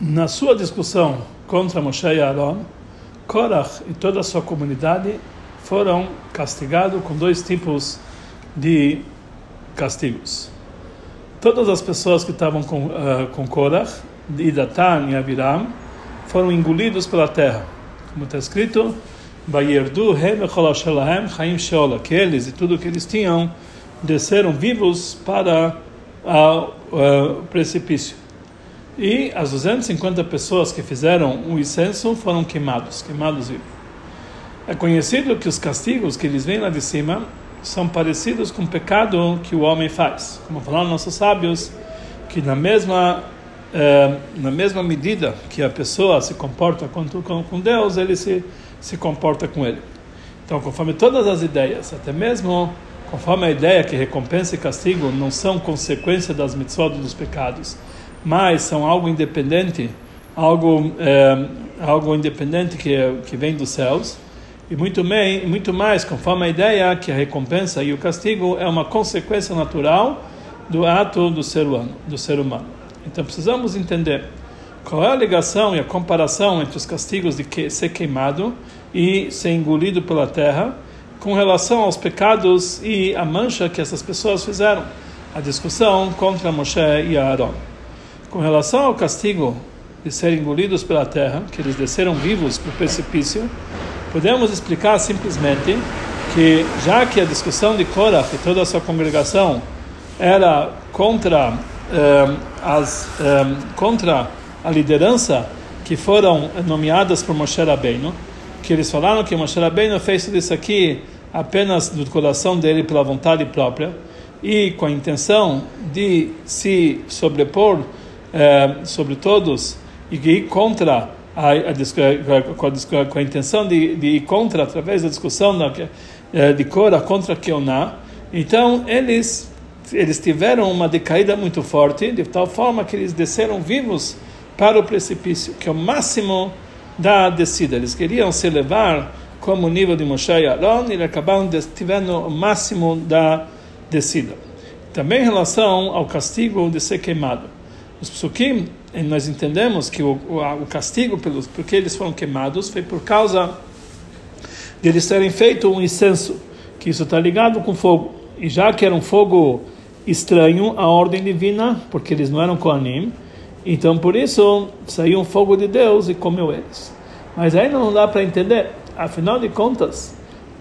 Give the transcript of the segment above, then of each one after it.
Na sua discussão contra Moshe e Aaron, Korach e toda a sua comunidade foram castigados com dois tipos de castigos. Todas as pessoas que estavam com, uh, com Korach, de Datan e Abiram, foram engolidos pela terra. Como está escrito, que eles e tudo que eles tinham desceram vivos para o precipício. E as 250 pessoas que fizeram o incenso foram queimados, queimados vivos. É conhecido que os castigos que eles vêm lá de cima são parecidos com o pecado que o homem faz. Como falaram nossos sábios, que na mesma eh, na mesma medida que a pessoa se comporta com, com Deus, ele se se comporta com ele. Então, conforme todas as ideias, até mesmo conforme a ideia que recompensa e castigo não são consequência das mitzvot dos pecados, mas são algo independente, algo é, algo independente que que vem dos céus e muito bem, muito mais conforme a ideia que a recompensa e o castigo é uma consequência natural do ato do ser humano, do ser humano. Então precisamos entender qual é a ligação e a comparação entre os castigos de que, ser queimado e ser engolido pela terra com relação aos pecados e a mancha que essas pessoas fizeram? A discussão contra Moshe e Aaron. Com relação ao castigo de serem engolidos pela terra, que eles desceram vivos para o precipício, podemos explicar simplesmente que, já que a discussão de Korah e toda a sua congregação era contra, eh, as, eh, contra a liderança que foram nomeadas por Moshe Rabbeinu, que eles falaram que Moshe Rabbeinu fez tudo isso aqui apenas do coração dele pela vontade própria e com a intenção de se sobrepor eh, sobre todos e ir contra a, a, com, a, com a intenção de, de, ir contra através da discussão da, eh, de Cora contra Keoná então eles eles tiveram uma decaída muito forte de tal forma que eles desceram vivos para o precipício, que é o máximo da descida. Eles queriam se elevar como o nível de Moshe e Aaron e acabaram tendo o máximo da descida. Também em relação ao castigo de ser queimado. Os psukim, nós entendemos que o, o, castigo pelos porque eles foram queimados foi por causa de eles terem feito um incenso, que isso está ligado com fogo. E já que era um fogo estranho à ordem divina, porque eles não eram Koanim, então, por isso, saiu um fogo de Deus e comeu eles. Mas ainda não dá para entender. Afinal de contas,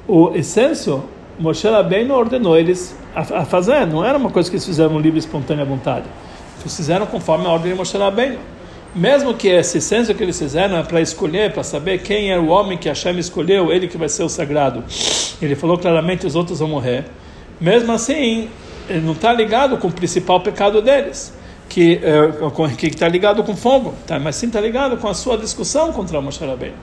o essêncio, Moshe Rabbeinu ordenou eles a, a, fazer. Não era uma coisa que eles fizeram livre espontânea vontade. Fizeram conforme a ordem de Moshe Rabbeinu. Mesmo que esse essêncio que eles fizeram é para escolher, para saber quem é o homem que Hashem escolheu, ele que vai ser o sagrado. Ele falou claramente os outros vão morrer. Mesmo assim, ele não está ligado com o principal pecado deles que é, que está ligado com fogo, tá? mas sim está ligado com a sua discussão contra Moshe Rabbeinu.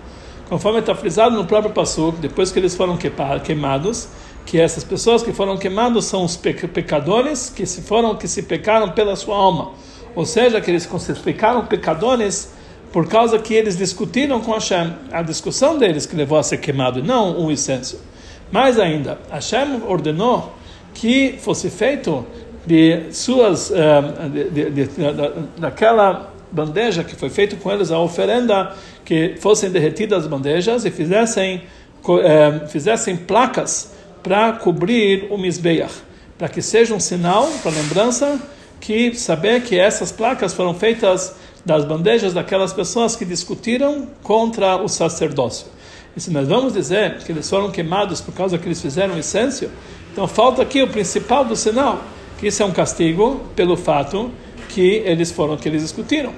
Conforme está frisado no próprio Passuk, depois que eles foram queimados, que essas pessoas que foram queimados são os pecadores que se foram que se pecaram pela sua alma, ou seja, que eles se pecaram pecadores por causa que eles discutiram com Hashem, a discussão deles que levou a ser queimado, não o incenso. Mais ainda, Hashem ordenou que fosse feito de suas eh, de, de, de, daquela bandeja que foi feito com eles a oferenda que fossem derretidas as bandejas e fizessem eh, fizessem placas para cobrir o misbeach para que seja um sinal para lembrança que saber que essas placas foram feitas das bandejas daquelas pessoas que discutiram contra o sacerdócio. E se nós vamos dizer que eles foram queimados por causa que eles fizeram essência, então falta aqui o principal do sinal, que isso é um castigo pelo fato que eles foram que eles discutiram.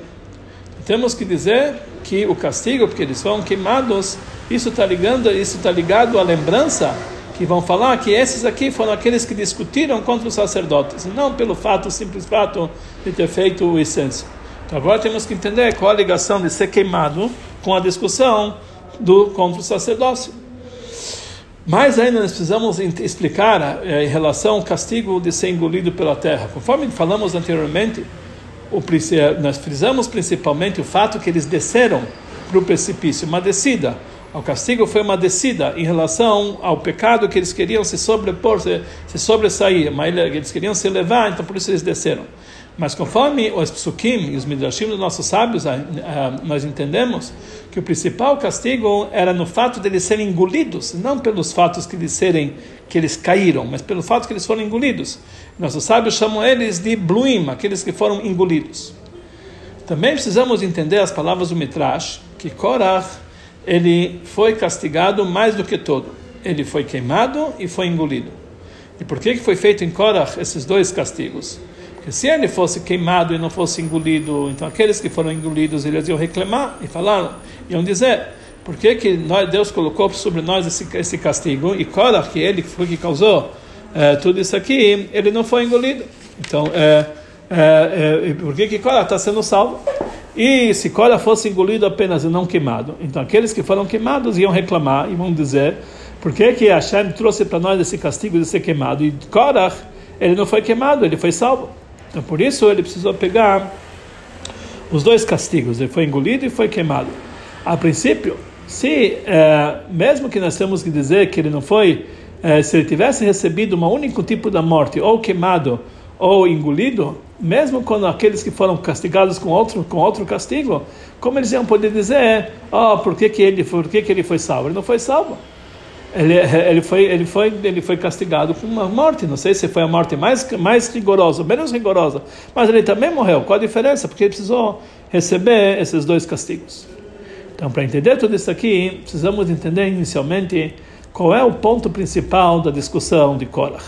Temos que dizer que o castigo, porque eles foram queimados, isso está ligando, isso está ligado à lembrança que vão falar que esses aqui foram aqueles que discutiram contra os sacerdotes, não pelo fato, simples fato de ter feito o incenso. Então agora temos que entender qual a ligação de ser queimado com a discussão do contra o sacerdócio. Mais ainda nós precisamos explicar eh, em relação ao castigo de ser engolido pela terra. Conforme falamos anteriormente, o, nós frisamos principalmente o fato que eles desceram para o precipício, uma descida. O castigo foi uma descida em relação ao pecado que eles queriam se sobrepor, se, se sobressair, mas eles queriam se elevar, então por isso eles desceram. Mas conforme os psukim e os midrashim dos nossos sábios, nós entendemos que o principal castigo era no fato de eles serem engolidos, não pelos fatos que eles serem que eles caíram, mas pelo fato que eles foram engolidos. Nossos sábios chamam eles de bluim, aqueles que foram engolidos. Também precisamos entender as palavras do Mitrash, que Korach ele foi castigado mais do que todo. Ele foi queimado e foi engolido. E por que foi feito em Korach esses dois castigos? Porque se ele fosse queimado e não fosse engolido, então aqueles que foram engolidos eles iam reclamar e falaram, iam dizer, por que, que nós, Deus colocou sobre nós esse, esse castigo? E Korach, que ele foi que causou é, tudo isso aqui, ele não foi engolido. Então, é, é, por que, que Korach está sendo salvo? E se Korach fosse engolido apenas e não queimado, então aqueles que foram queimados iam reclamar e vão dizer por que, que Hashem trouxe para nós esse castigo de ser queimado? E Korach, ele não foi queimado, ele foi salvo. Então por isso ele precisou pegar os dois castigos, ele foi engolido e foi queimado. A princípio, se é, mesmo que nós temos que dizer que ele não foi, é, se ele tivesse recebido um único tipo da morte, ou queimado ou engolido, mesmo quando aqueles que foram castigados com outro com outro castigo, como eles iam poder dizer, oh, por que que ele por que que ele foi salvo? Ele não foi salvo. Ele, ele foi ele foi ele foi castigado com uma morte. Não sei se foi a morte mais mais rigorosa, menos rigorosa, mas ele também morreu. Qual a diferença? Porque ele precisou receber esses dois castigos. Então, para entender tudo isso aqui, precisamos entender inicialmente qual é o ponto principal da discussão de Korach.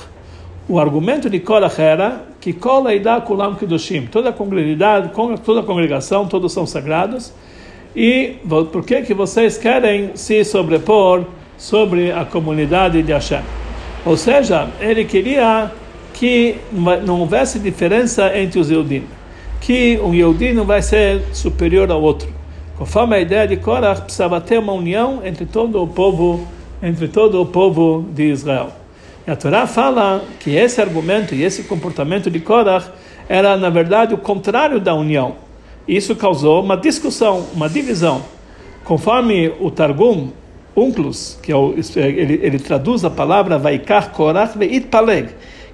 O argumento de Korach era que Kola Ida Kulam Kedushim, toda a congregação, toda a congregação, todos são sagrados, e por que que vocês querem se sobrepor sobre a comunidade de Hashem? Ou seja, ele queria que não houvesse diferença entre os Yehudim, que um Yehudi não vai ser superior ao outro. Conforme a ideia de Korach, precisava ter uma união entre todo o povo, entre todo o povo de Israel. E a Torá fala que esse argumento e esse comportamento de Korach era, na verdade, o contrário da união. Isso causou uma discussão, uma divisão. Conforme o Targum, Unclus, que é o, ele, ele, traduz a palavra Vaikar Korach Veit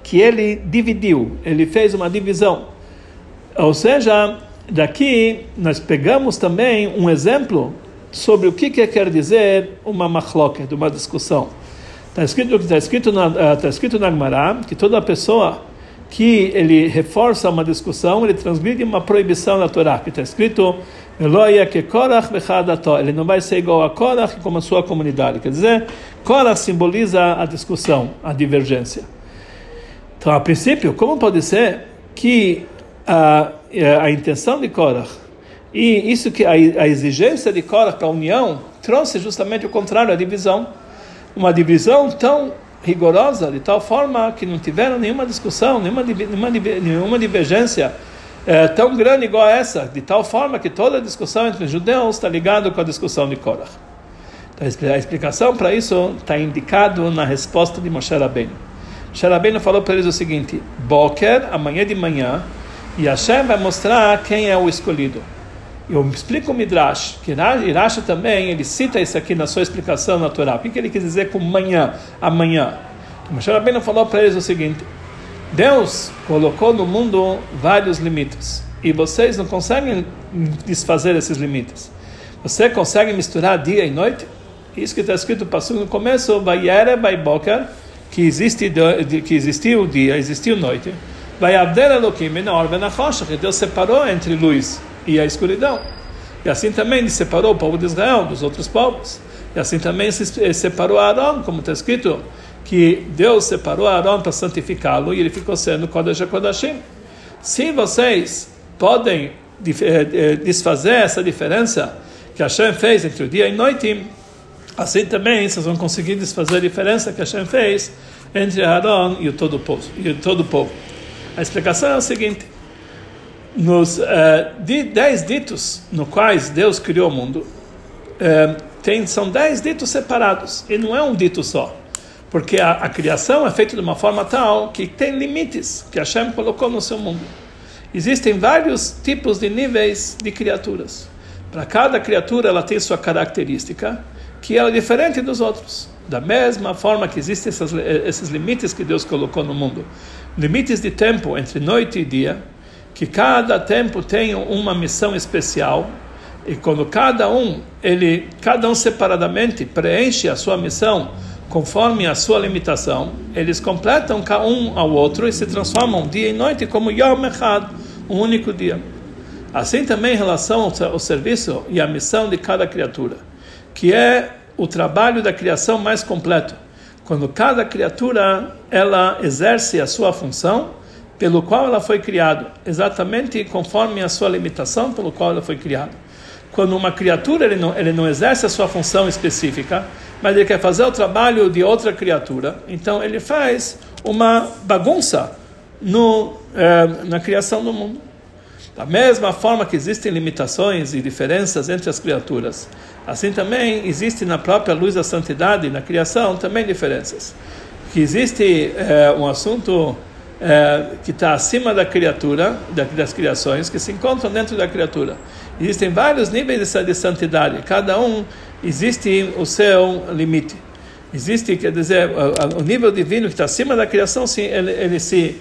que ele dividiu, ele fez uma divisão. Ou seja, daqui nós pegamos também um exemplo sobre o que, que quer dizer uma machloket, uma discussão. Está escrito está escrito na está escrito na Gemara que toda pessoa que ele reforça uma discussão ele transmite uma proibição da Torá que está escrito ele não vai ser igual a Korach como a sua comunidade. Quer dizer Korach simboliza a discussão a divergência. Então a princípio como pode ser que a, a intenção de Korach e isso que a, a exigência de Korach para a união trouxe justamente o contrário a divisão uma divisão tão rigorosa, de tal forma que não tiveram nenhuma discussão, nenhuma, nenhuma, nenhuma divergência é, tão grande igual essa, de tal forma que toda a discussão entre os judeus está ligada com a discussão de Korah. Então, a explicação para isso está indicado na resposta de Moshe Rabbeinu. Moshe Rabbeinu falou para eles o seguinte, Boker, amanhã de manhã, e Hashem vai mostrar quem é o escolhido. Eu explico o Midrash, que Iracha também, ele cita isso aqui na sua explicação natural. O que ele quis dizer com manhã, amanhã? Moshe Rabbeinu falou para eles o seguinte, Deus colocou no mundo vários limites, e vocês não conseguem desfazer esses limites. Você consegue misturar dia e noite? Isso que está escrito no começo, Vayere Boker, que, existe, que existiu o dia, existiu noite. Vai Abder Elohim, que Deus separou entre luz e a escuridão. E assim também ele separou o povo de Israel dos outros povos. E assim também se separou Arão, como está escrito, que Deus separou Arão para santificá-lo e ele ficou sendo Kodesh Kodashim. Se vocês podem eh, eh, desfazer essa diferença que Hashem fez entre o dia e noite, assim também vocês vão conseguir desfazer a diferença que Hashem fez entre Arão e todo o povo. E todo o povo. A explicação é o seguinte: nos uh, dez ditos no quais Deus criou o mundo, uh, tem, são dez ditos separados, e não é um dito só. Porque a, a, criação é feita de uma forma tal que tem limites que Hashem colocou no seu mundo. Existem vários tipos de níveis de criaturas. Para cada criatura ela tem sua característica, que é diferente dos outros. Da mesma forma que existem essas, esses limites que Deus colocou no mundo. Limites de tempo entre noite e dia, que cada tempo tem uma missão especial e quando cada um ele cada um separadamente preenche a sua missão conforme a sua limitação, eles completam um ao outro e se transformam dia e noite como Yom Echad, um único dia. Assim também em relação ao serviço e à missão de cada criatura, que é o trabalho da criação mais completo, quando cada criatura ela exerce a sua função pelo qual ela foi criada, exatamente conforme a sua limitação pelo qual ela foi criada. Quando uma criatura ele não, ele não exerce a sua função específica, mas ele quer fazer o trabalho de outra criatura, então ele faz uma bagunça no, eh, na criação do mundo. Da mesma forma que existem limitações e diferenças entre as criaturas, assim também existe na própria luz da santidade, na criação, também diferenças. Que existe eh, um assunto eh, que está acima da criatura, das criações, que se encontram dentro da criatura. Existem vários níveis de santidade, cada um existe o seu limite. Existe, quer dizer, o nível divino que está acima da criação, sim, ele, ele se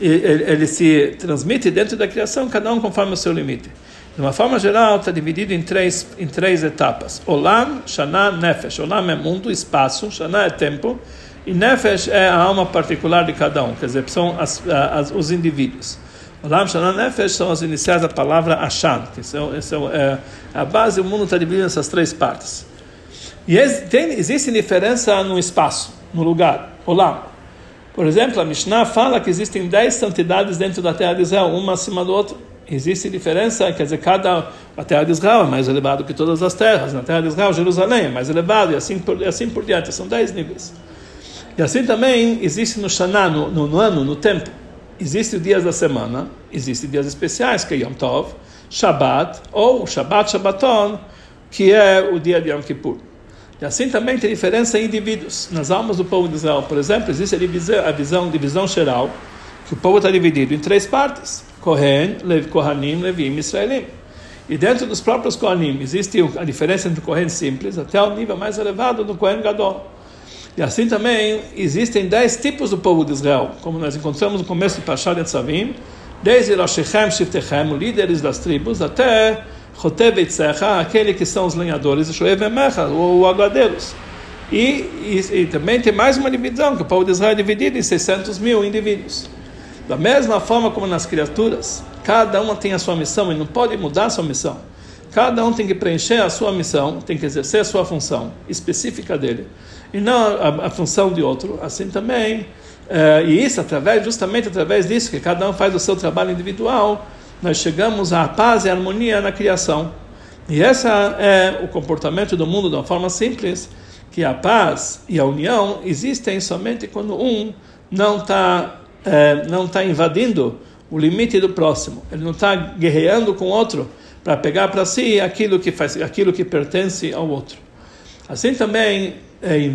ele, ele, se transmite dentro da criação, cada um conforme o seu limite. De uma forma geral, está dividido em três, em três etapas. Olam, Shana, Nefesh. Olam é mundo, espaço, Shana é tempo, e Nefesh é a alma particular de cada um, quer dizer, são as, as, os indivíduos. Olam Shana Nefesh são as iniciais da palavra Ashan, que são, são é, a base, o mundo está dividido nessas três partes. E tem, existe diferença no espaço, no lugar. Olam. Por exemplo, a Mishnah fala que existem dez santidades dentro da terra de Israel, uma acima do outro. Existe diferença, quer dizer, cada a terra de Israel é mais elevada que todas as terras. Na terra de Israel, Jerusalém é mais elevado e assim por, assim por diante. São dez níveis. E assim também existe no Shana, no, no, no ano, no tempo existem dias da semana, existem dias especiais, que é Yom Tov, Shabbat, ou Shabbat Shabbaton, que é o dia de Yom Kippur. E assim também tem diferença em indivíduos. Nas almas do povo de Israel, por exemplo, existe a divisão, a visão, divisão geral, que o povo está dividido em três partes: Kohen, Lev, Kohanim, Levim e Israelim. E dentro dos próprios Kohanim existe a diferença entre o Kohen simples até o nível mais elevado do Kohen Gadol. E assim também existem dez tipos do povo de Israel, como nós encontramos no começo de Pashat Etzavim, desde Roshechem, Shiftechem, líderes das tribos, até Chotev Eitzecha, aquele que são os lenhadores, Shoev Emecha, ou aguadeiros. E, e, e, também tem mais uma divisão, que o povo de Israel é dividido em 600 mil indivíduos. Da mesma forma como nas criaturas, cada uma tem a sua missão e não pode mudar a sua missão. Cada um tem que preencher a sua missão, tem que exercer a sua função específica dele e não a, a função de outro. Assim também, uh, e isso através, justamente através disso, que cada um faz o seu trabalho individual, nós chegamos à paz e harmonia na criação. E esse é o comportamento do mundo de uma forma simples, que a paz e a união existem somente quando um não está é, não está invadindo o limite do próximo, ele não está guerreando com o outro para pegar para si aquilo que faz aquilo que pertence ao outro. Assim também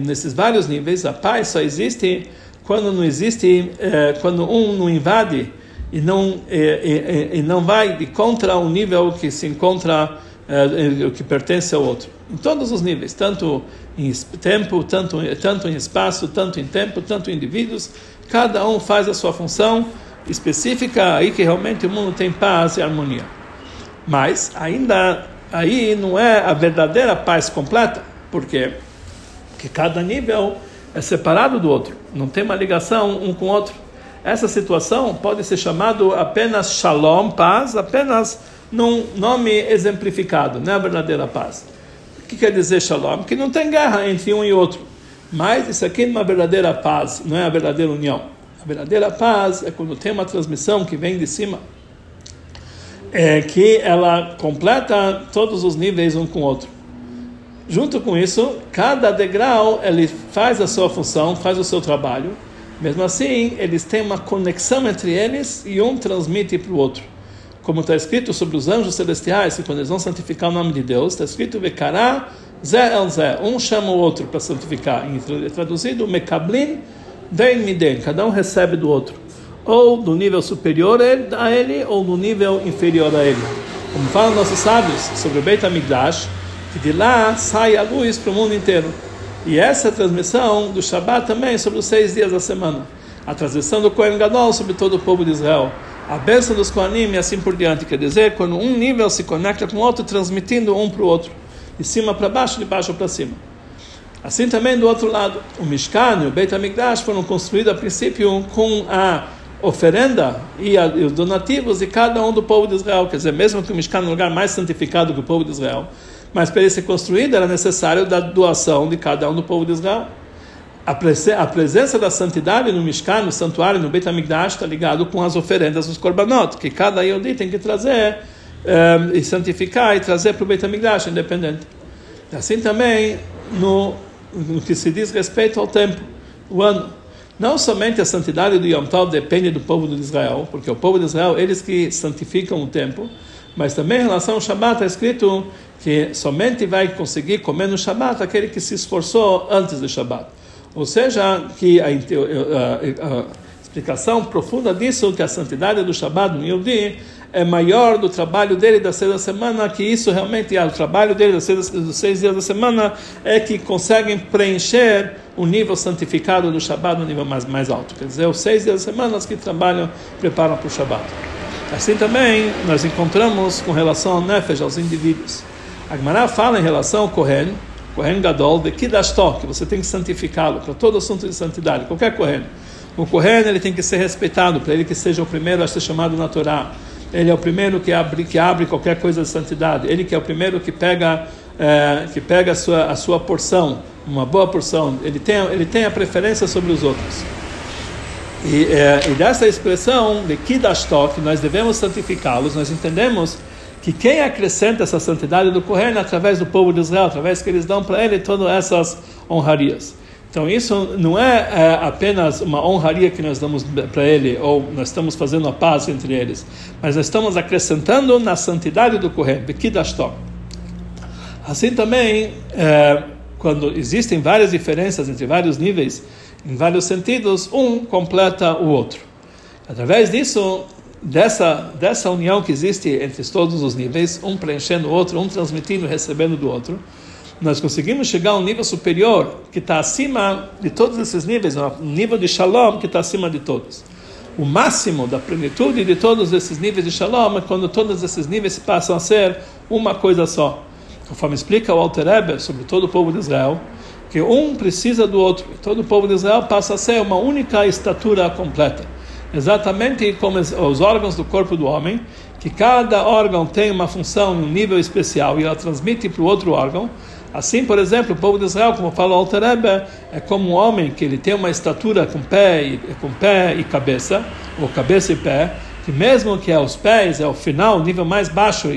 nesses vários níveis, a paz só existe quando não existe, é, quando um não invade e não e, e, e não vai de contra o nível que se encontra é, o que pertence ao outro. Em todos os níveis, tanto em tempo, tanto tanto em espaço, tanto em tempo, tanto em indivíduos, cada um faz a sua função específica aí que realmente o mundo tem paz e harmonia. Mas ainda aí não é a verdadeira paz completa, porque que cada nível é separado do outro, não tem uma ligação um com o outro. Essa situação pode ser chamado apenas shalom, paz, apenas num nome exemplificado, não é a verdadeira paz. O que quer dizer shalom? Que não tem guerra entre um e outro. Mas isso aqui é uma verdadeira paz, não é a verdadeira união. A verdadeira paz é quando tem uma transmissão que vem de cima, é que ela completa todos os níveis um com o outro. Junto com isso, cada degrau ele faz a sua função, faz o seu trabalho. Mesmo assim, eles têm uma conexão entre eles e um transmite para o outro. Como está escrito sobre os anjos celestiais, que quando eles vão santificar o nome de Deus, está escrito Vekará Zé El Zé. Um chama o outro para santificar. Em traduzido, Mekablin Den Miden. Cada um recebe do outro. Ou do nível superior a ele, ou do nível inferior a ele. Como falam nossos sábios sobre o Beit HaMikdash, que de lá sai a luz para o mundo inteiro. E essa é transmissão do Shabat também sobre os seis dias da semana. A transmissão do Kohen Gadol sobre todo o povo de Israel. a bênção dos Kohanim e assim por diante. Quer dizer, quando um nível se conecta com o outro, transmitindo um para o outro, de cima para baixo, de baixo para cima. Assim também do outro lado, o Mishkan e o Beit HaMikdash foram construídos a princípio com a oferenda e, a, e, os donativos de cada um do povo de Israel. Quer dizer, mesmo que o Mishkan é o lugar mais santificado que o povo de Israel, mas para ele ser construído era necessário da doação de cada um do povo de Israel. A, presen a presença da santidade no Mishkan, no santuário, no Beit HaMikdash, está ligado com as oferendas dos korbanot, que cada Yodi tem que trazer um, eh, e santificar e trazer para o Beit HaMikdash independente. Assim também no, no que se diz respeito ao tempo, o ano. Não somente a santidade do Yom Tov depende do povo de Israel, porque o povo de Israel, eles que santificam o tempo, mas também em relação ao Shabat está escrito que somente vai conseguir comer no Shabat aquele que se esforçou antes do Shabat. Ou seja, que a, a, a, a explicação profunda disso, que a santidade do Shabat no Yodi é maior do trabalho dele das seis da semana, que isso realmente é o trabalho dele das seis, dos seis dias da semana, é que conseguem preencher o nível santificado do Shabat no nível mais, mais alto. Quer dizer, os seis dias da semana que trabalham, preparam para o Shabat. Assim também nós encontramos com relação ao Nefesh, aos indivíduos. A Gemara fala em relação ao Kohen, Kohen Gadol, de Kidashto, que você tem que santificá-lo para todo assunto de santidade, qualquer Kohen. O Kohen ele tem que ser respeitado, para ele que seja o primeiro a ser chamado na Torá. Ele é o primeiro que abre, que abre qualquer coisa de santidade. Ele que é o primeiro que pega, é, que pega a sua, a sua porção, uma boa porção. Ele tem, ele tem a preferência sobre os outros. E, é, e dessa expressão de Kidashtok, nós devemos santificá-los, nós entendemos que quem acrescenta essa santidade do Kohen através do povo de Israel, através que eles dão para ele todas essas honrarias. Então isso não é, é, apenas uma honraria que nós damos para ele, ou nós estamos fazendo a paz entre eles, mas nós estamos acrescentando na santidade do Kohen, Bekidashtok. Assim também, é, quando existem várias diferenças entre vários níveis, em vários sentidos, um completa o outro. Através disso, dessa, dessa união que existe entre todos os níveis, um preenchendo o outro, um transmitindo e recebendo do outro, nós conseguimos chegar a um nível superior que está acima de todos esses níveis, um nível de shalom que está acima de todos. O máximo da plenitude de todos esses níveis de shalom é quando todos esses níveis passam a ser uma coisa só. Conforme explica o Alter Eber sobre todo o povo de Israel, que um precisa do outro. Todo o povo de Israel passa a ser uma única estatura completa. Exatamente como os órgãos do corpo do homem, que cada órgão tem uma função, um nível especial, e ela transmite para o outro órgão. Assim, por exemplo, o povo de Israel, como fala o Alter Rebbe, é como um homem que ele tem uma estatura com pé e, com pé e cabeça, ou cabeça e pé, que mesmo que é os pés é o final, o nível mais baixo,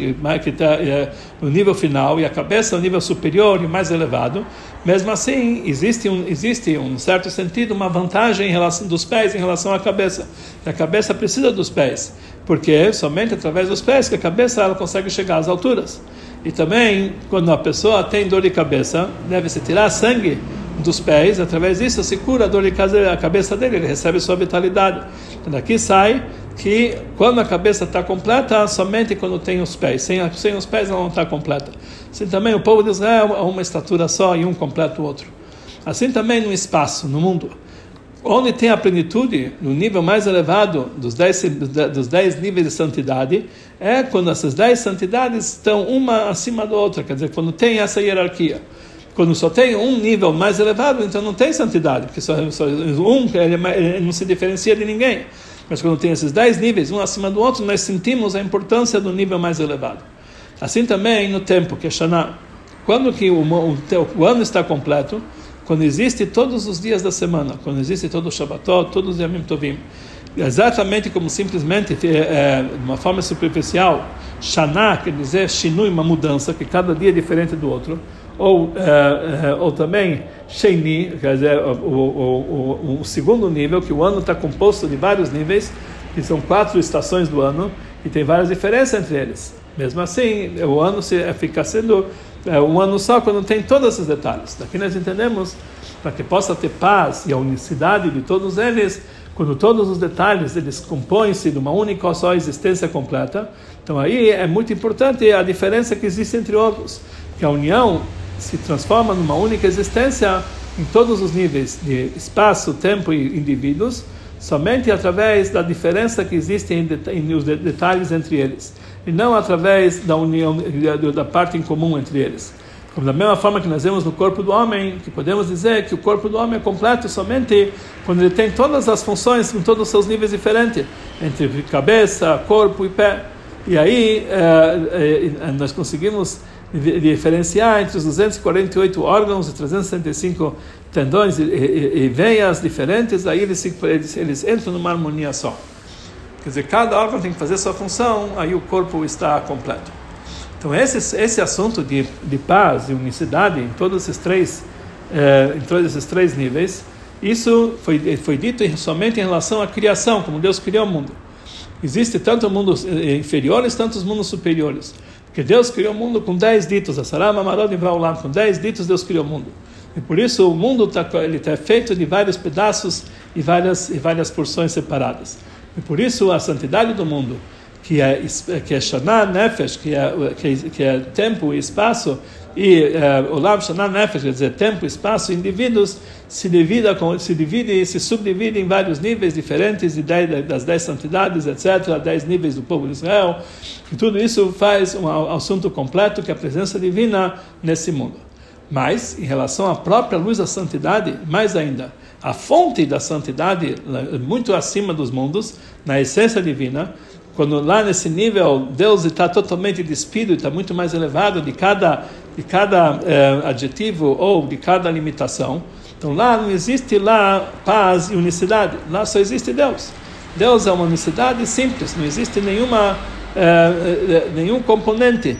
que tá, é o nível final, e a cabeça é o nível superior e mais elevado, mesmo assim existe um existe um certo sentido uma vantagem em relação dos pés em relação à cabeça. A cabeça precisa dos pés, porque somente através dos pés que a cabeça ela consegue chegar às alturas. E também, quando a pessoa tem dor de cabeça, deve-se tirar sangue dos pés, através disso se cura a dor de cabeça dele, ele recebe sua vitalidade. Então daqui sai que quando a cabeça está completa, somente quando tem os pés. Sem, sem os pés ela não está completa. Assim também o povo de Israel é uma estatura só e um completa o outro. Assim também no espaço, no mundo. Onde tem a plenitude, no nível mais elevado dos dez, dos dez níveis de santidade, é quando essas dez santidades estão uma acima da outra, quer dizer, quando tem essa hierarquia. Quando só tem um nível mais elevado, então não tem santidade, porque só, só um ele, ele não se diferencia de ninguém. Mas quando tem esses dez níveis, um acima do outro, nós sentimos a importância do nível mais elevado. Assim também no tempo, que é Shana. Quando que o, o, o ano está completo, quando existe todos os dias da semana, quando existe todo o Shabbatot, todos os Yamim Tovim, exatamente como simplesmente é, é, de uma forma superficial, Shana quer dizer Shinui, uma mudança, que cada dia é diferente do outro, ou, é ou também Sheini, quer dizer, o, o, o, o segundo nível, que o ano está composto de vários níveis, que são quatro estações do ano, e tem várias diferenças entre eles. Mesmo assim, o ano se, fica sendo é, um ano só quando tem todos esses detalhes. Daqui nós entendemos, para que possa ter paz e a unicidade de todos eles, quando todos os detalhes eles compõem-se de uma única só existência completa, então aí é muito importante a diferença que existe entre outros, que a união se transforma numa única existência em todos os níveis de espaço, tempo e indivíduos, somente através da diferença que existe em, em os detalhes entre eles, e não através da união, da parte em comum entre eles. Como da mesma forma que nós vemos no corpo do homem, que podemos dizer que o corpo do homem é completo somente quando ele tem todas as funções com todos os seus níveis diferentes, entre cabeça, corpo e pé. E aí eh, eh, nós conseguimos diferenciar entre os 248 órgãos e 365 tendões e, e, e veias diferentes, aí eles, eles, eles entram numa harmonia só. Quer dizer, cada órgão tem que fazer sua função, aí o corpo está completo. Então, esse, esse assunto de, de paz e unicidade em todos esses três, eh, em todos esses três níveis, isso foi, foi dito somente em relação à criação, como Deus criou o mundo. Existe tanto mundos eh, inferiores, tanto os mundos superiores. Porque Deus criou o mundo com dez ditos, Asarama, Marod Vraulam, com dez ditos Deus criou o mundo. E por isso o mundo está tá feito de vários pedaços e várias, e várias porções separadas. E por isso a santidade do mundo, que é, que é Shana Nefesh, que é, que é, tempo e espaço, e uh, Olam Shana Nefesh, quer dizer, tempo, espaço, indivíduos, se divide, se divide e se subdivide em vários níveis diferentes, de dez, das dez santidades, etc., dez níveis do povo de Israel. E tudo isso faz um assunto completo que é a presença divina nesse mundo. Mas, em relação à própria luz da santidade, mais ainda, a fonte da santidade, muito acima dos mundos, na essência divina, quando lá nesse nível Deus está totalmente despido, está muito mais elevado de cada, de cada eh, adjetivo ou de cada limitação, então lá não existe lá paz e unicidade, lá só existe Deus. Deus é uma unicidade simples, não existe nenhuma, eh, eh nenhum componente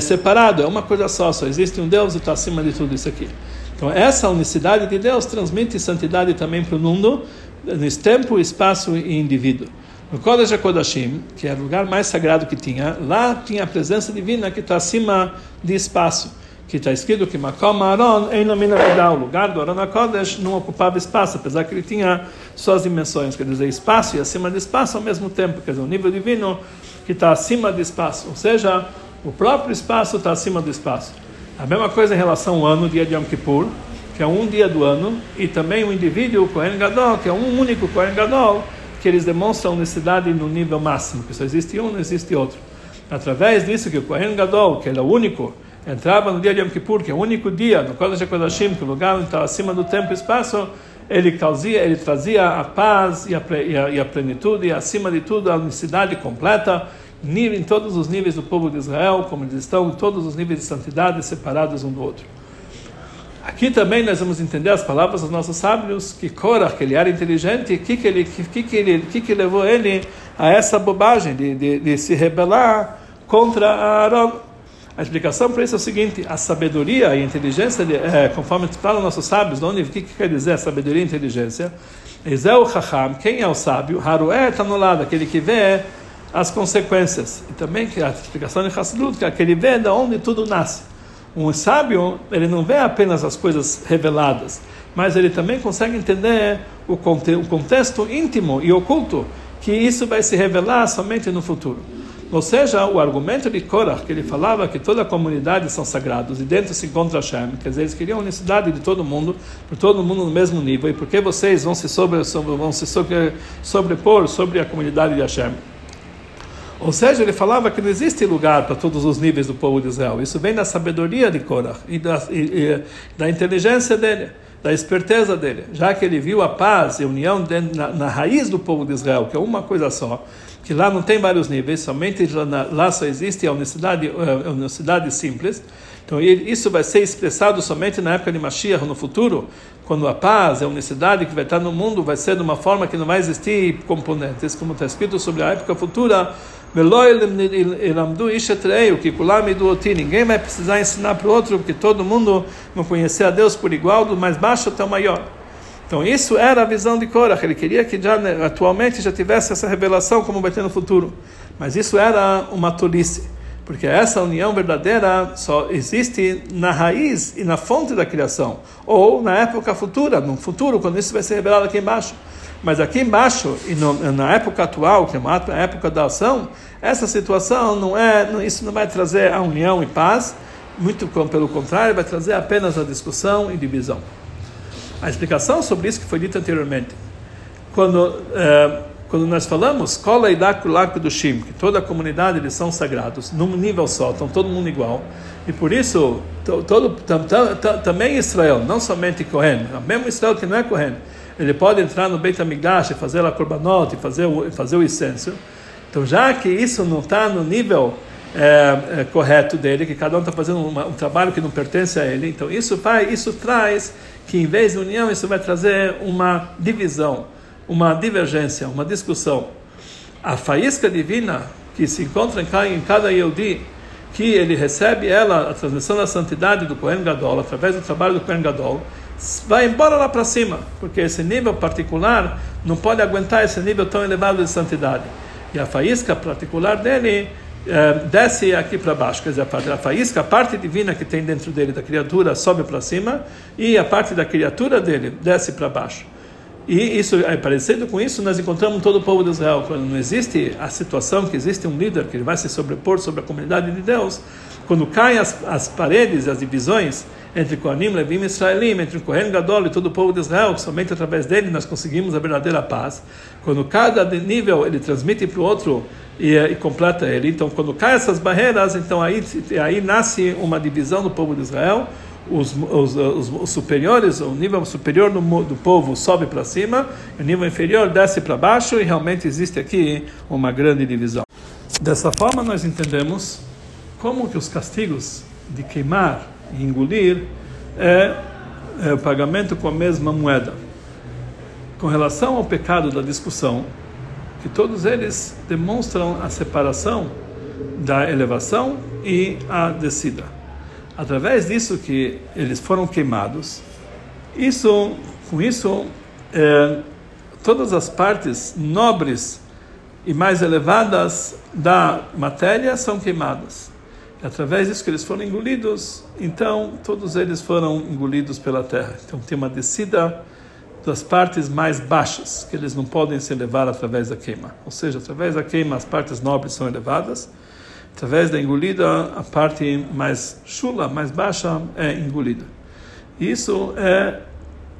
separado, é uma coisa só, só existe um Deus e está acima de tudo isso aqui. Então, essa unicidade de Deus transmite santidade também para o mundo, nesse tempo, espaço e indivíduo. No Kodesh HaKodashim, que é o lugar mais sagrado que tinha, lá tinha a presença divina que está acima de espaço, que está escrito que Makom Aaron o lugar do Aaron HaKodesh não ocupava espaço, apesar que ele tinha suas dimensões, quer dizer, espaço e acima de espaço ao mesmo tempo, quer dizer, o nível divino que está acima de espaço, ou seja, o próprio espaço está acima do espaço. A mesma coisa em relação ao ano, dia de Yom Kippur, que é um dia do ano, e também o indivíduo, o Kohen Gadol, que é um único Kohen Gadol, que eles demonstram unicidade no nível máximo, que só existe um, não existe outro. Através disso que o Kohen Gadol, que ele é o único, entrava no dia de Yom Kippur, que é o único dia, no Kodesh HaKodashim, que o lugar está acima do tempo e espaço, ele, trazia, ele trazia a paz e a, e a, e a plenitude, e acima de tudo a unicidade completa, em todos os níveis do povo de Israel, como eles estão em todos os níveis de santidade separados um do outro. Aqui também nós vamos entender as palavras dos nossos sábios que Korah, que ele era inteligente, o que que ele, que que ele, que que levou ele a essa bobagem de, de, de se rebelar contra Aaron. A explicação para isso é o seguinte: a sabedoria e a inteligência, é, conforme falam nossos sábios, o que, que quer dizer sabedoria e inteligência? Ezel Chacham, quem é o sábio? Harué está no lado, aquele que vê as consequências. E também que a explicação de Hassidut, que é aquele vê de onde tudo nasce. Um sábio, ele não vê apenas as coisas reveladas, mas ele também consegue entender o, o contexto íntimo e oculto, que isso vai se revelar somente no futuro. Ou seja, o argumento de Korah, que ele falava que toda a comunidade são sagrados e dentro se encontra Hashem, quer dizer, eles queriam a unicidade de todo mundo, por todo mundo no mesmo nível, e porque vocês vão se, sobre, vão se sobre, sobrepor sobre a comunidade de Hashem. Ou seja, ele falava que não existe lugar para todos os níveis do povo de Israel. Isso vem da sabedoria de Korah e da, e, e, da inteligência dele, da esperteza dele. Já que ele viu a paz e a união na, na, raiz do povo de Israel, que é uma coisa só, que lá não tem vários níveis, somente lá, lá só existe a unicidade, a unicidade simples. Então isso vai ser expressado somente na época de Mashiach, no futuro, quando a paz, a unicidade que vai estar no mundo vai ser de uma forma que não vai existir componentes, como está escrito sobre a época futura, que ninguém vai precisar ensinar para o outro, porque todo mundo vai conhecer a Deus por igual, do mais baixo até o maior. Então isso era a visão de Korah, ele queria que já né, atualmente já tivesse essa revelação como vai ter no futuro. Mas isso era uma tolice, porque essa união verdadeira só existe na raiz e na fonte da criação, ou na época futura, no futuro, quando isso vai ser revelado aqui embaixo. Mas aqui embaixo, e no, na época atual, que é uma época da ação, essa situação não é, isso não vai trazer a união e paz, muito pelo contrário, vai trazer apenas a discussão e divisão. A explicação sobre isso que foi dito anteriormente. quando é, quando nós falamos cola e do Shim, que toda a comunidade eles são sagrados, num nível só, estão todo mundo igual, e por isso todo, também Israel, não somente Cohen, mesmo Israel que não é Cohen, ele pode entrar no Beit HaMikdash e fazer a korbanot e fazer o, fazer o incenso. Então, já que isso não está no nível é, é, correto dele, que cada um está fazendo uma, um trabalho que não pertence a ele, então isso vai, isso traz que em vez de união, isso vai trazer uma divisão uma divergência, uma discussão. A faísca divina que se encontra em cada Yehudi, que ele recebe ela, a transmissão da santidade do Kohen Gadol, através do trabalho do Kohen Gadol, vai embora lá para cima, porque esse nível particular não pode aguentar esse nível tão elevado de santidade. E a faísca particular dele é, desce aqui para baixo, quer dizer, a, a faísca, a parte divina que tem dentro dele, da criatura, sobe para cima, e a parte da criatura dele desce para baixo. E isso, é, parecido com isso, nós encontramos todo o povo de Israel. Quando não existe a situação que existe um líder que vai se sobrepor sobre a comunidade de Deus, quando caem as, as paredes, as divisões entre Kohanim, Levim e Israelim, entre o Kohen Gadol e todo o povo de Israel, somente através dele nós conseguimos a verdadeira paz. Quando cada nível ele transmite para o outro e, e, completa ele. Então, quando caem essas barreiras, então aí, aí nasce uma divisão do povo de Israel os, os, os, os, superiores, o nível superior do, do povo sobe para cima, o nível inferior desce para baixo, e realmente existe aqui uma grande divisão. Dessa forma, nós entendemos como que os castigos de queimar e engolir é, é o pagamento com a mesma moeda. Com relação ao pecado da discussão, que todos eles demonstram a separação da elevação e a descida através disso que eles foram queimados, isso, com isso, é, todas as partes nobres e mais elevadas da matéria são queimadas. E através disso que eles foram engolidos, então todos eles foram engolidos pela terra. Então tem uma descida das partes mais baixas, que eles não podem se elevar através da queima. Ou seja, através da queima as partes nobres são elevadas através da engolida, a parte mais chula, mais baixa, é engolida. Isso é,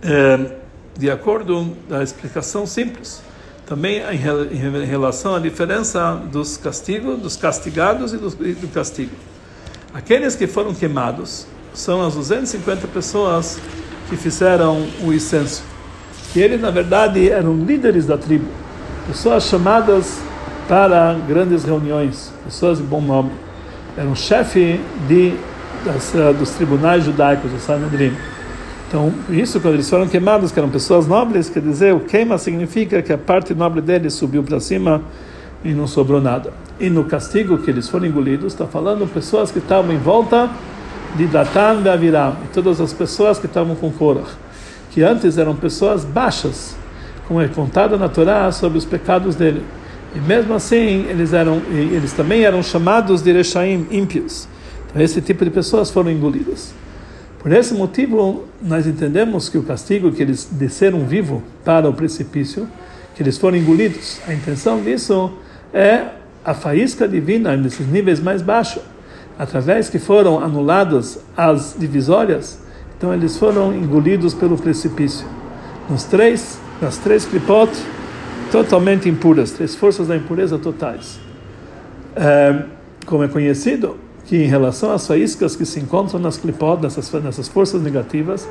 é de acordo da explicação simples. Também em relação à diferença dos castigos, dos castigados e do, do castigo. Aqueles que foram queimados são as 250 pessoas que fizeram o incenso. Que eles, na verdade, eram líderes da tribo, pessoas chamadas para grandes reuniões, pessoas de bom nome. Era um chefe de, das, uh, dos tribunais judaicos, do Sanhedrin. Então, isso, quando eles foram queimados, que eram pessoas nobres, quer dizer, o queima significa que a parte nobre deles subiu para cima e não sobrou nada. E no castigo que eles foram engolidos, está falando pessoas que estavam em volta de Datan e Aviram, e todas as pessoas que estavam com Korah, que antes eram pessoas baixas, como é contado na Torá sobre os pecados dele. E mesmo assim, eles eram, eles também eram chamados de Rechaim, ímpios. Então, esse tipo de pessoas foram engolidas. Por esse motivo, nós entendemos que o castigo que eles desceram vivo para o precipício, que eles foram engolidos, a intenção disso é a faísca divina nesses níveis mais baixos, através que foram anuladas as divisórias, então eles foram engolidos pelo precipício. Nos três, nas três clipot, totalmente impuras, três forças da impureza totais. É, como é conhecido, que em relação às faíscas que se encontram nas clipot, nessas, nessas forças negativas,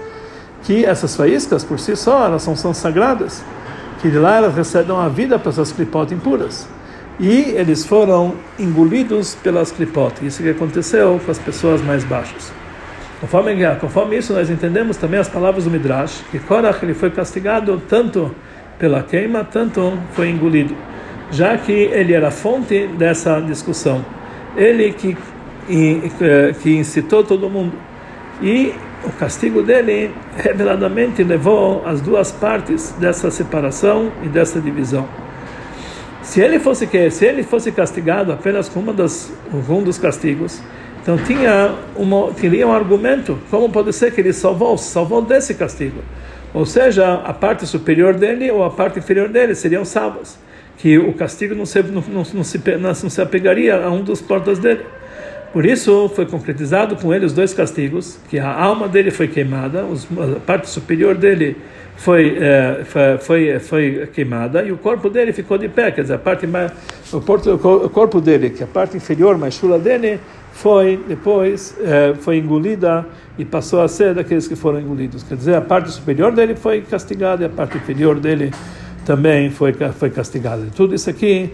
que essas faíscas por si só elas são, são sagradas, que de lá elas recebem a vida para essas clipot impuras. E eles foram engolidos pelas clipot. Isso que aconteceu com as pessoas mais baixas. Conforme, conforme isso, nós entendemos também as palavras do Midrash, que Korach ele foi castigado tanto pela queima, tanto foi engolido, já que ele era fonte dessa discussão. Ele que, que incitou todo mundo. E o castigo dele reveladamente levou as duas partes dessa separação e dessa divisão. Se ele fosse que se ele fosse castigado apenas com uma das um dos castigos, então tinha uma, teria um argumento como pode ser que ele salvou salvou desse castigo. Ou seja, a parte superior dele ou a parte inferior dele seriam salvas. Que o castigo não se, não, não, se, não se apegaria a um dos portas dele. Por isso foi concretizado com ele os dois castigos, que a alma dele foi queimada, a parte superior dele foi, é, foi, foi queimada e o corpo dele ficou de pé, quer dizer, a parte mais, o, o corpo dele, que é a parte inferior mais chula dele, foi depois é, foi engolida e passou a ser daqueles que foram engolidos. Quer dizer, a parte superior dele foi castigada e a parte inferior dele também foi foi castigada. Tudo isso aqui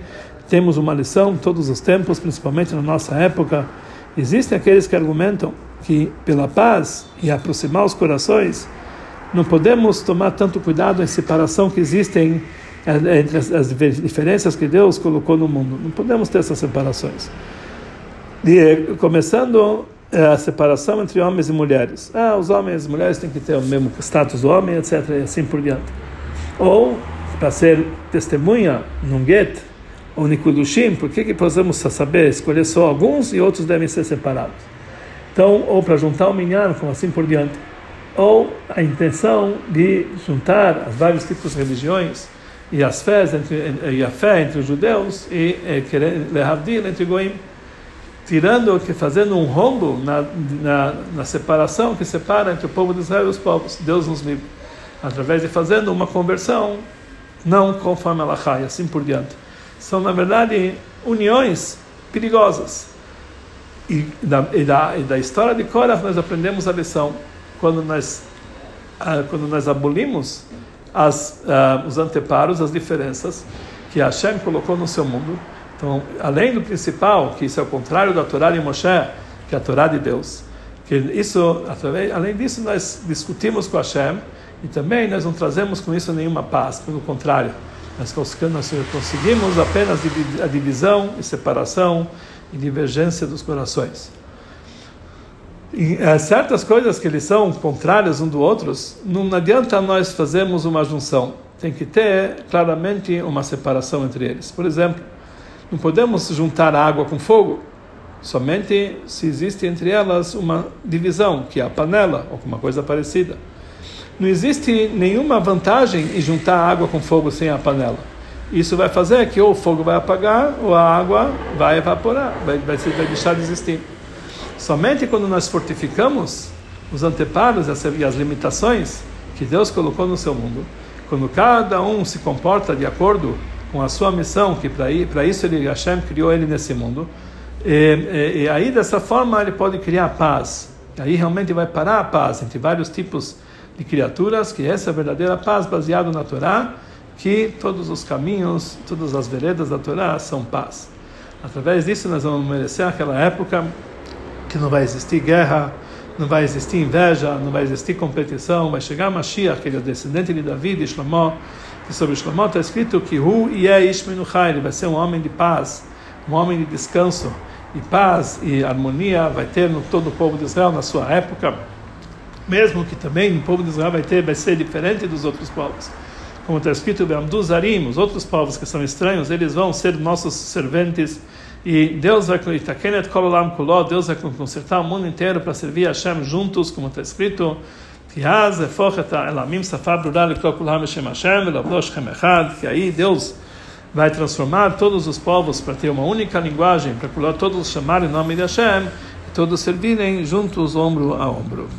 temos uma lição todos os tempos, principalmente na nossa época. Existem aqueles que argumentam que pela paz e aproximar os corações não podemos tomar tanto cuidado em separação que existem eh, entre as, diferenças que Deus colocou no mundo. Não podemos ter essas separações. E, eh, começando eh, a separação entre homens e mulheres. Ah, os homens e as mulheres têm que ter o mesmo status do homem, etc. E assim por diante. Ou, para ser testemunha num get, ou nikudushim, por que, que podemos saber escolher só alguns e outros devem ser separados? Então, ou para juntar o minyan, como assim por diante ou a intenção de juntar as vários tipos de religiões e as fés entre, e a fé entre os judeus e, querer lehavdil entre goim, tirando que fazendo um rombo na, na, na, separação que separa entre o povo de Israel e os povos. Deus nos livre. Através de fazendo uma conversão não conforme a e assim por diante. São, na verdade, uniões perigosas. E da, e da, e da história de Korach nós aprendemos a lição quando nós ah, quando nós abolimos as, uh, os anteparos, as diferenças que Hashem colocou no seu mundo. Então, além do principal, que isso é o contrário da Torá de Moshe, que é a Torá de Deus, que isso, através, além disso, nós discutimos com Hashem e também nós não trazemos com isso nenhuma paz, pelo contrário, nós conseguimos apenas a divisão e separação e divergência dos corações. E, é, certas coisas que eles são contrárias um do outros, não adianta nós fazermos uma junção. Tem que ter claramente uma separação entre eles. Por exemplo, não podemos juntar água com fogo, somente se existe entre elas uma divisão, que é a panela, ou alguma coisa parecida. Não existe nenhuma vantagem em juntar água com fogo sem a panela. Isso vai fazer que ou o fogo vai apagar ou a água vai evaporar, vai, vai, vai deixar de existir. Somente quando nós fortificamos os anteparos e as limitações que Deus colocou no seu mundo, quando cada um se comporta de acordo com a sua missão, que para isso ele, Hashem criou ele nesse mundo, e, e, e, aí dessa forma ele pode criar paz. Aí realmente vai parar a paz entre vários tipos de criaturas, que essa é a verdadeira paz baseada na Torá, que todos os caminhos, todas as veredas da Torá são paz. Através disso nós vamos merecer aquela época que não vai existir guerra, não vai existir inveja, não vai existir competição, vai chegar Mashiach, aquele descendente de Davi, de Shlomo, que sobre Shlomo está escrito que Hu Yesh Menuchai, ele vai ser um homem de paz, um homem de descanso, e paz e harmonia vai ter no todo o povo de Israel na sua época, mesmo que também o povo de Israel vai ter vai ser diferente dos outros povos. Como está escrito, Zarim, os outros povos que são estranhos, eles vão ser nossos serventes e Deus vai Deus vai consertar o mundo inteiro para servir a Hashem juntos, como está escrito. Que aí Deus vai transformar todos os povos para ter uma única linguagem, para todos chamarem o nome de Hashem, e todos servirem juntos, ombro a ombro.